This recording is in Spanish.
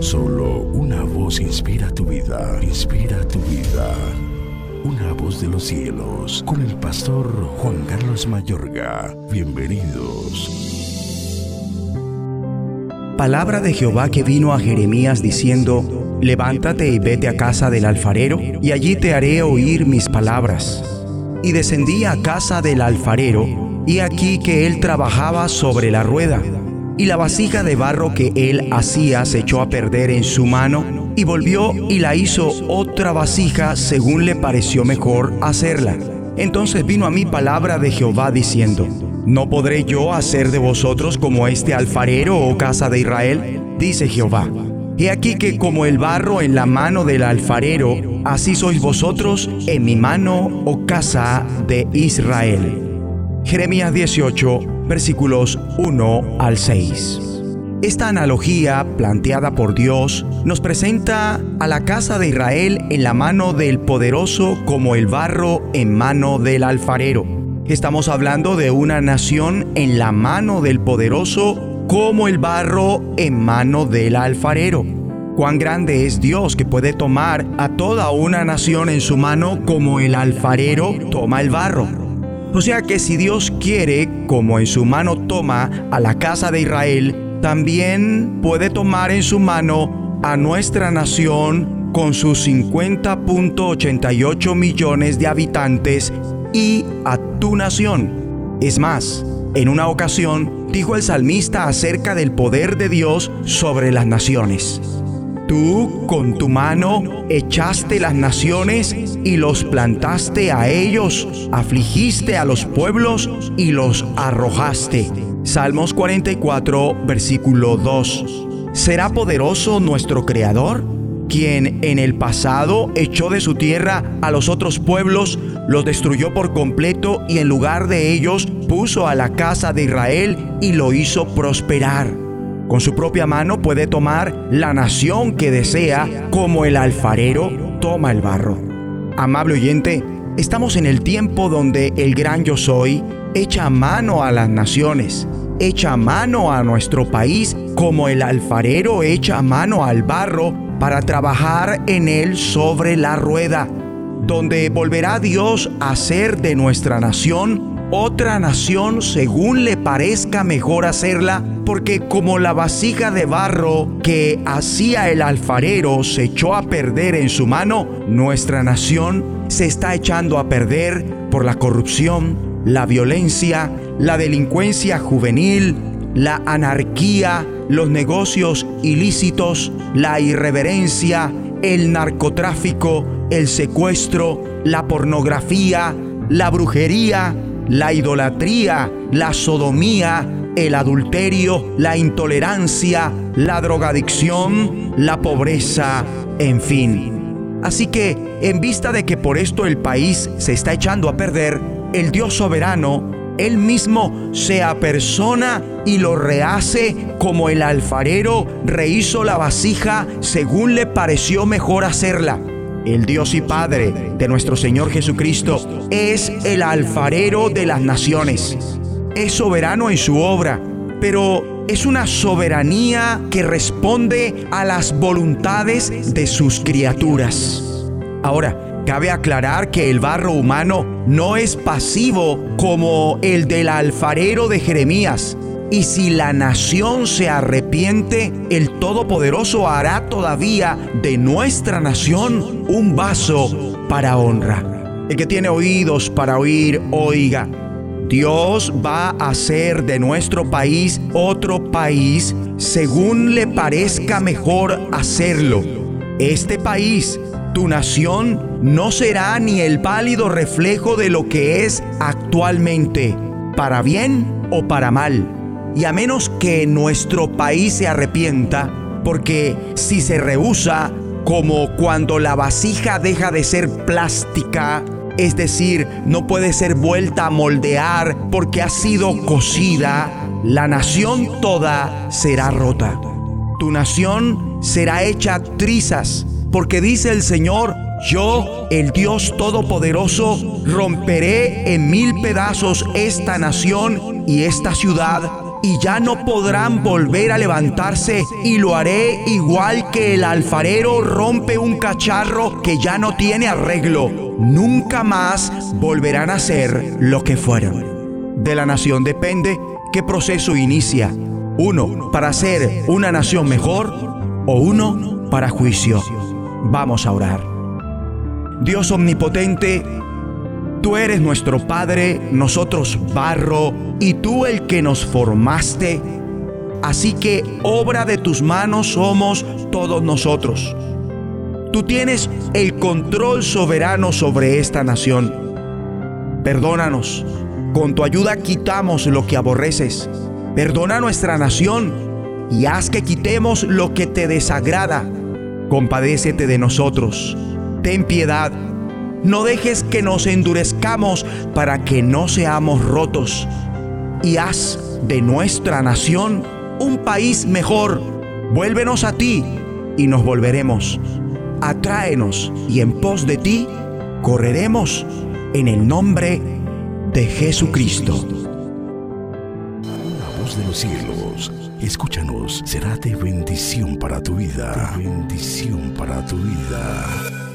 Solo una voz inspira tu vida, inspira tu vida. Una voz de los cielos, con el pastor Juan Carlos Mayorga. Bienvenidos. Palabra de Jehová que vino a Jeremías diciendo, Levántate y vete a casa del alfarero, y allí te haré oír mis palabras. Y descendí a casa del alfarero, y aquí que él trabajaba sobre la rueda y la vasija de barro que él hacía se echó a perder en su mano, y volvió y la hizo otra vasija según le pareció mejor hacerla. Entonces vino a mí palabra de Jehová diciendo, ¿no podré yo hacer de vosotros como este alfarero o oh casa de Israel? Dice Jehová. He aquí que como el barro en la mano del alfarero, así sois vosotros en mi mano, oh casa de Israel. Jeremías 18, versículos 1 al 6. Esta analogía planteada por Dios nos presenta a la casa de Israel en la mano del poderoso como el barro en mano del alfarero. Estamos hablando de una nación en la mano del poderoso como el barro en mano del alfarero. Cuán grande es Dios que puede tomar a toda una nación en su mano como el alfarero toma el barro. O sea que si Dios quiere, como en su mano toma a la casa de Israel, también puede tomar en su mano a nuestra nación con sus 50.88 millones de habitantes y a tu nación. Es más, en una ocasión dijo el salmista acerca del poder de Dios sobre las naciones. Tú con tu mano echaste las naciones y los plantaste a ellos, afligiste a los pueblos y los arrojaste. Salmos 44, versículo 2. ¿Será poderoso nuestro Creador? quien en el pasado echó de su tierra a los otros pueblos, los destruyó por completo y en lugar de ellos puso a la casa de Israel y lo hizo prosperar. Con su propia mano puede tomar la nación que desea como el alfarero toma el barro. Amable oyente, estamos en el tiempo donde el gran yo soy echa mano a las naciones, echa mano a nuestro país como el alfarero echa mano al barro para trabajar en él sobre la rueda, donde volverá Dios a ser de nuestra nación otra nación según le parezca mejor hacerla, porque como la vasija de barro que hacía el alfarero se echó a perder en su mano, nuestra nación se está echando a perder por la corrupción, la violencia, la delincuencia juvenil, la anarquía, los negocios ilícitos, la irreverencia, el narcotráfico, el secuestro, la pornografía, la brujería, la idolatría, la sodomía, el adulterio, la intolerancia, la drogadicción, la pobreza, en fin. Así que, en vista de que por esto el país se está echando a perder, el Dios soberano, Él mismo se apersona y lo rehace como el alfarero rehizo la vasija según le pareció mejor hacerla el Dios y Padre de nuestro Señor Jesucristo, es el alfarero de las naciones. Es soberano en su obra, pero es una soberanía que responde a las voluntades de sus criaturas. Ahora, cabe aclarar que el barro humano no es pasivo como el del alfarero de Jeremías, y si la nación se arrepiente, el Todopoderoso hará todavía de nuestra nación un vaso para honra. El que tiene oídos para oír, oiga. Dios va a hacer de nuestro país otro país según le parezca mejor hacerlo. Este país, tu nación, no será ni el pálido reflejo de lo que es actualmente, para bien o para mal y a menos que nuestro país se arrepienta, porque si se rehúsa, como cuando la vasija deja de ser plástica, es decir, no puede ser vuelta a moldear porque ha sido cocida, la nación toda será rota. Tu nación será hecha trizas, porque dice el Señor, yo, el Dios Todopoderoso, romperé en mil pedazos esta nación y esta ciudad y ya no podrán volver a levantarse y lo haré igual que el alfarero rompe un cacharro que ya no tiene arreglo. Nunca más volverán a ser lo que fueron. De la nación depende qué proceso inicia. Uno, para ser una nación mejor o uno para juicio. Vamos a orar. Dios omnipotente, Tú eres nuestro Padre, nosotros barro, y tú el que nos formaste. Así que obra de tus manos somos todos nosotros. Tú tienes el control soberano sobre esta nación. Perdónanos. Con tu ayuda quitamos lo que aborreces. Perdona nuestra nación y haz que quitemos lo que te desagrada. Compadécete de nosotros. Ten piedad no dejes que nos endurezcamos para que no seamos rotos. Y haz de nuestra nación un país mejor. Vuélvenos a ti y nos volveremos. Atráenos y en pos de ti correremos en el nombre de Jesucristo. La voz de los cielos, escúchanos, será de bendición para tu vida. bendición para tu vida.